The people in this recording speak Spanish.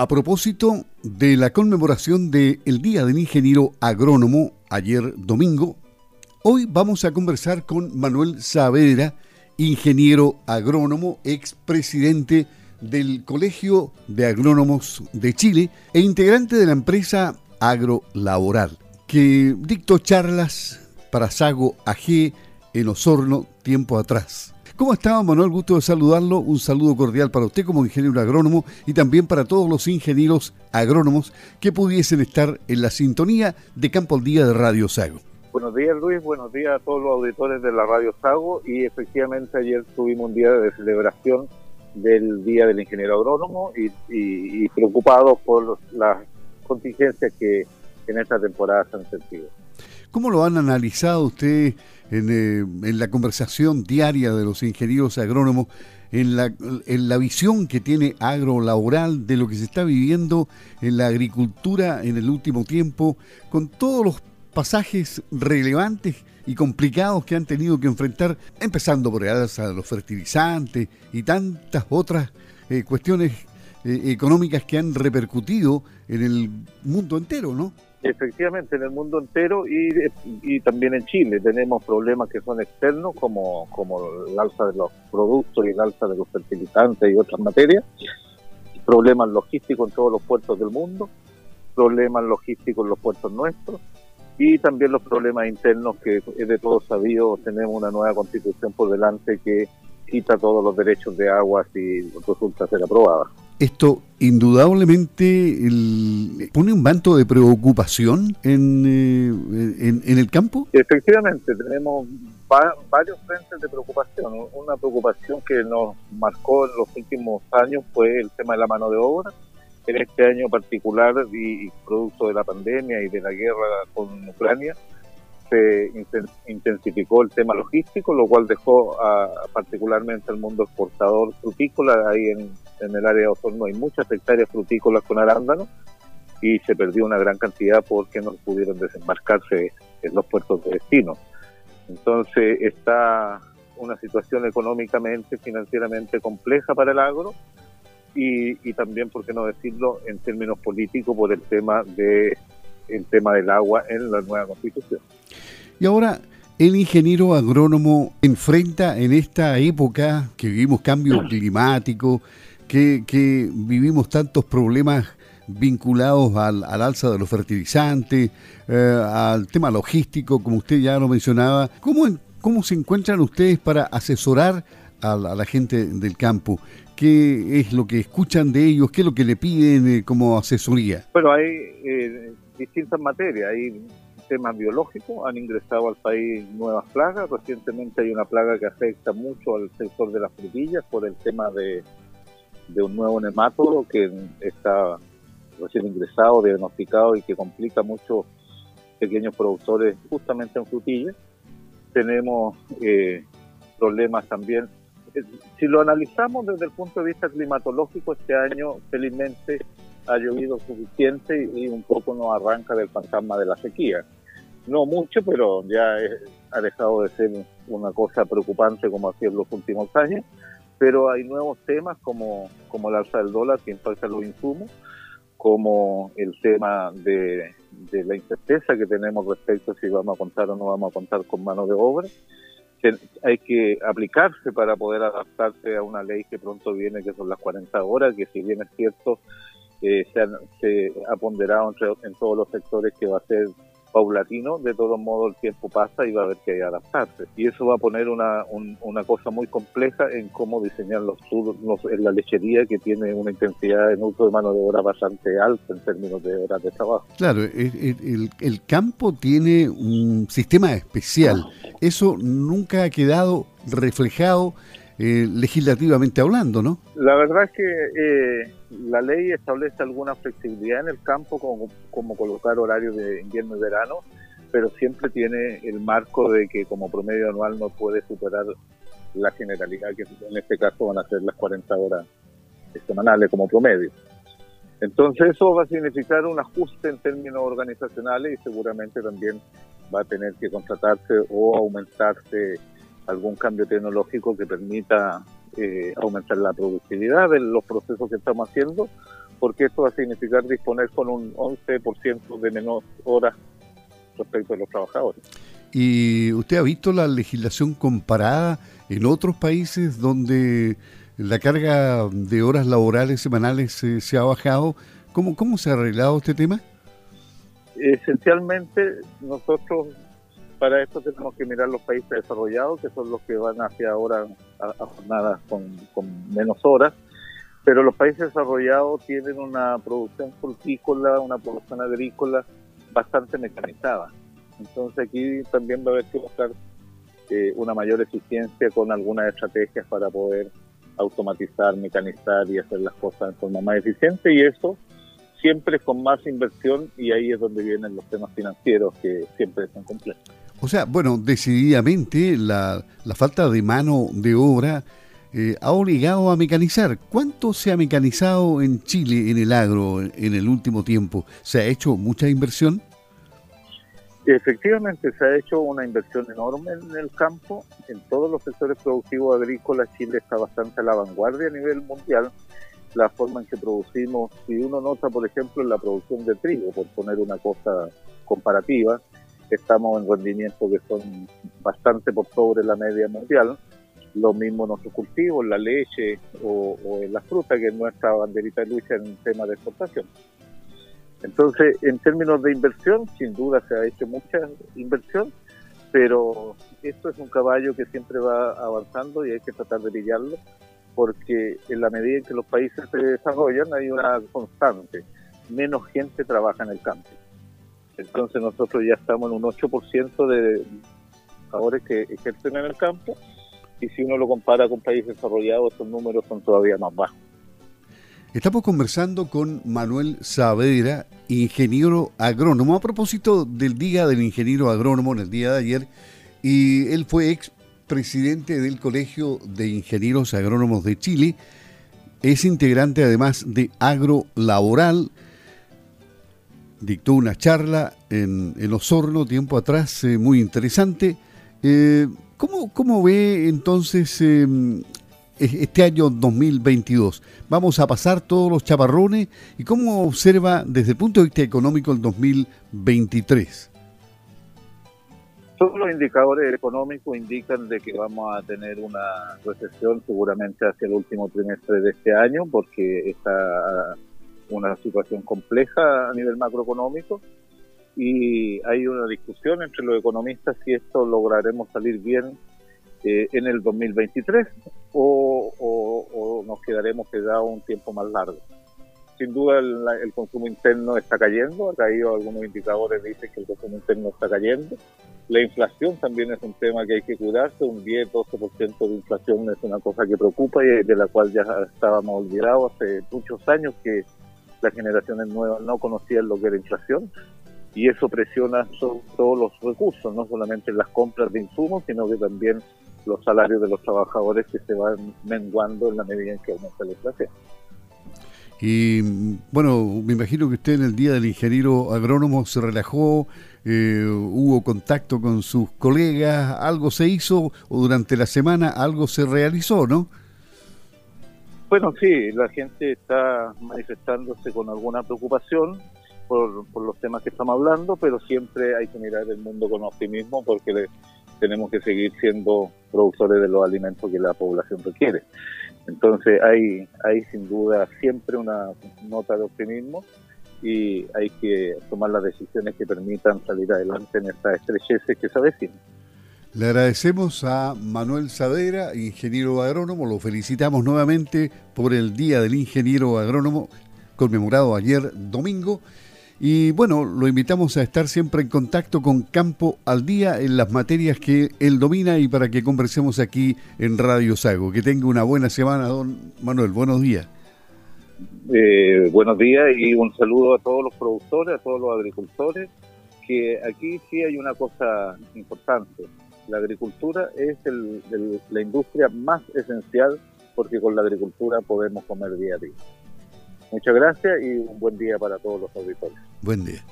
A propósito de la conmemoración del Día del Ingeniero Agrónomo ayer domingo, hoy vamos a conversar con Manuel Saavedra, ingeniero agrónomo, expresidente del Colegio de Agrónomos de Chile e integrante de la empresa Agrolaboral, que dictó charlas para Sago AG en Osorno tiempo atrás. ¿Cómo está, Manuel? Gusto de saludarlo. Un saludo cordial para usted como ingeniero agrónomo y también para todos los ingenieros agrónomos que pudiesen estar en la sintonía de Campo al Día de Radio Sago. Buenos días, Luis. Buenos días a todos los auditores de la Radio Sago. Y efectivamente ayer tuvimos un día de celebración del Día del Ingeniero Agrónomo y, preocupados por las contingencias que en esta temporada se han sentido. ¿Cómo lo han analizado ustedes en, eh, en, la conversación diaria de los ingenieros agrónomos, en la, en la visión que tiene agrolaboral de lo que se está viviendo en la agricultura en el último tiempo, con todos los pasajes relevantes y complicados que han tenido que enfrentar, empezando por el alza de los fertilizantes y tantas otras eh, cuestiones eh, económicas que han repercutido en el mundo entero, ¿no? Efectivamente, en el mundo entero y, también en Chile. Tenemos problemas que son externos, como, como el alza de los productos y el alza de los fertilizantes y otras materias, problemas logísticos en todos los puertos del mundo, problemas logísticos en los puertos nuestros, y también los problemas internos que es de todos sabido, tenemos una nueva constitución por delante que quita todos los derechos de agua si resulta ser aprobada. Esto indudablemente pone un manto de preocupación en, eh, en, el campo. Efectivamente, tenemos varios frentes de preocupación. Una preocupación que nos marcó en los últimos años fue el tema de la mano de obra en este año particular y producto de la pandemia y de la guerra con Ucrania, se intensificó el tema logístico, lo cual dejó a, particularmente al mundo exportador frutícola. Ahí en, el área de Osorno hay muchas hectáreas frutícolas con arándanos y se perdió una gran cantidad porque no pudieron desembarcarse en los puertos de destino. Entonces está una situación económicamente, financieramente compleja para el agro y, también, por qué no decirlo, en términos políticos por el tema de el tema del agua en la nueva constitución. Y ahora, el ingeniero agrónomo enfrenta en esta época que vivimos cambio climático, que, que vivimos tantos problemas vinculados al, alza de los fertilizantes, eh, al tema logístico, como usted ya lo mencionaba. ¿Cómo, cómo se encuentran ustedes para asesorar a la gente del campo? qué es lo que escuchan de ellos, qué es lo que le piden eh, como asesoría. Bueno, hay eh, distintas materias, hay temas biológicos, han ingresado al país nuevas plagas, recientemente hay una plaga que afecta mucho al sector de las frutillas por el tema de, un nuevo nemátodo que está recién ingresado, diagnosticado y que complica mucho pequeños productores justamente en frutillas. Tenemos eh, problemas también. Si lo analizamos desde el punto de vista climatológico, este año felizmente ha llovido suficiente y un poco nos arranca del fantasma de la sequía. No mucho, pero ya ha dejado de ser una cosa preocupante como ha sido en los últimos años. Pero hay nuevos temas como, como el alza del dólar que impacta los insumos, como el tema de, de la incerteza que tenemos respecto a si vamos a contar o no vamos a contar con mano de obra hay que aplicarse para poder adaptarse a una ley que pronto viene, que son las 40 horas, que si bien es cierto, eh, se, se, ha ponderado en todos los sectores que va a ser paulatino, de todos modos el tiempo pasa y va a haber que adaptarse. Y eso va a poner una, una cosa muy compleja en cómo diseñar los turnos en la lechería, que tiene una intensidad en uso de mano de obra bastante alta en términos de horas de trabajo. Claro, el, el, campo tiene un sistema especial. Eso nunca ha quedado reflejado eh, legislativamente hablando, ¿no? La verdad es que eh, la ley establece alguna flexibilidad en el campo, como, como colocar horarios de invierno y verano, pero siempre tiene el marco de que como promedio anual no puede superar la generalidad, que en este caso van a ser las 40 horas semanales como promedio. Entonces eso va a significar un ajuste en términos organizacionales y seguramente también va a tener que contratarse o aumentarse algún cambio tecnológico que permita eh, aumentar la productividad de los procesos que estamos haciendo porque esto va a significar disponer con un 11% de menos horas respecto a los trabajadores. ¿Y usted ha visto la legislación comparada en otros países donde la carga de horas laborales semanales se ha bajado? ¿Cómo, ¿Cómo se ha arreglado este tema? Esencialmente, nosotros para esto tenemos que mirar los países desarrollados, que son los que van hacia ahora a, jornadas con, menos horas, pero los países desarrollados tienen una producción frutícola, una producción agrícola bastante mecanizada. Entonces aquí también va a haber que buscar eh, una mayor eficiencia con algunas estrategias para poder automatizar, mecanizar y hacer las cosas de forma más eficiente y eso siempre con más inversión y ahí es donde vienen los temas financieros que siempre son complejos. O sea, bueno, decididamente la, la falta de mano de obra eh, ha obligado a mecanizar. ¿Cuánto se ha mecanizado en Chile, en el agro, en el último tiempo? ¿Se ha hecho mucha inversión? Efectivamente, se ha hecho una inversión enorme en el campo. En todos los sectores productivos agrícolas, Chile está bastante a la vanguardia a nivel mundial. La forma en que producimos, si uno nota, por ejemplo, en la producción de trigo, por poner una cosa comparativa, estamos en rendimientos que son bastante por sobre la media mundial. Lo mismo en nuestros cultivos, la leche o, en la fruta, que es nuestra banderita de lucha en tema de exportación. Entonces, en términos de inversión, sin duda se ha hecho mucha inversión, pero esto es un caballo que siempre va avanzando y hay que tratar de pillarlo, porque en la medida en que los países se desarrollan hay una constante, menos gente trabaja en el campo. Entonces nosotros ya estamos en un 8% de trabajadores que ejercen en el campo y si uno lo compara con países desarrollados, esos números son todavía más bajos. Estamos conversando con Manuel Saavedra, ingeniero agrónomo, a propósito del Día del Ingeniero Agrónomo en el día de ayer, y él fue ex presidente del Colegio de Ingenieros Agrónomos de Chile, es integrante además de Agro Laboral, dictó una charla en, en Osorno tiempo atrás, eh, muy interesante. Eh, ¿cómo, ¿cómo, ve entonces em, este año 2022? ¿Vamos a pasar todos los chaparrones? ¿Y cómo observa desde el punto de vista económico el 2023? Todos los indicadores económicos indican de que vamos a tener una recesión seguramente hacia el último trimestre de este año porque está una situación compleja a nivel macroeconómico y hay una discusión entre los economistas si esto lograremos salir bien eh, en el 2023 o, o, nos quedaremos quedados un tiempo más largo. Sin duda el, consumo interno está cayendo, ha caído algunos indicadores, dicen que el consumo interno está cayendo. La inflación también es un tema que hay que cuidarse, un 10-12% de inflación es una cosa que preocupa y de la cual ya estábamos olvidados hace muchos años que las generaciones nuevas no conocían lo que era inflación y eso presiona sobre todos los recursos, no solamente las compras de insumos, sino que también los salarios de los trabajadores que se van menguando en la medida en que aumenta la inflación. Y bueno, me imagino que usted en el Día del Ingeniero Agrónomo se relajó, eh, hubo contacto con sus colegas, algo se hizo o durante la semana algo se realizó, ¿no? Bueno, sí, la gente está manifestándose con alguna preocupación por, los temas que estamos hablando, pero siempre hay que mirar el mundo con optimismo porque tenemos que seguir siendo productores de los alimentos que la población requiere. Entonces hay, hay sin duda siempre una nota de optimismo y hay que tomar las decisiones que permitan salir adelante en estas estrecheces que se avecinan. Le agradecemos a Manuel Sadera, ingeniero agrónomo, lo felicitamos nuevamente por el Día del Ingeniero Agrónomo, conmemorado ayer domingo. Y bueno, lo invitamos a estar siempre en contacto con Campo al Día en las materias que él domina y para que conversemos aquí en Radio Sago. Que tenga una buena semana, don Manuel. Buenos días. Eh, buenos días y un saludo a todos los productores, a todos los agricultores, que aquí sí hay una cosa importante la agricultura es la industria más esencial porque con la agricultura podemos comer día a día. Muchas gracias y un buen día para todos los auditores. Buen día.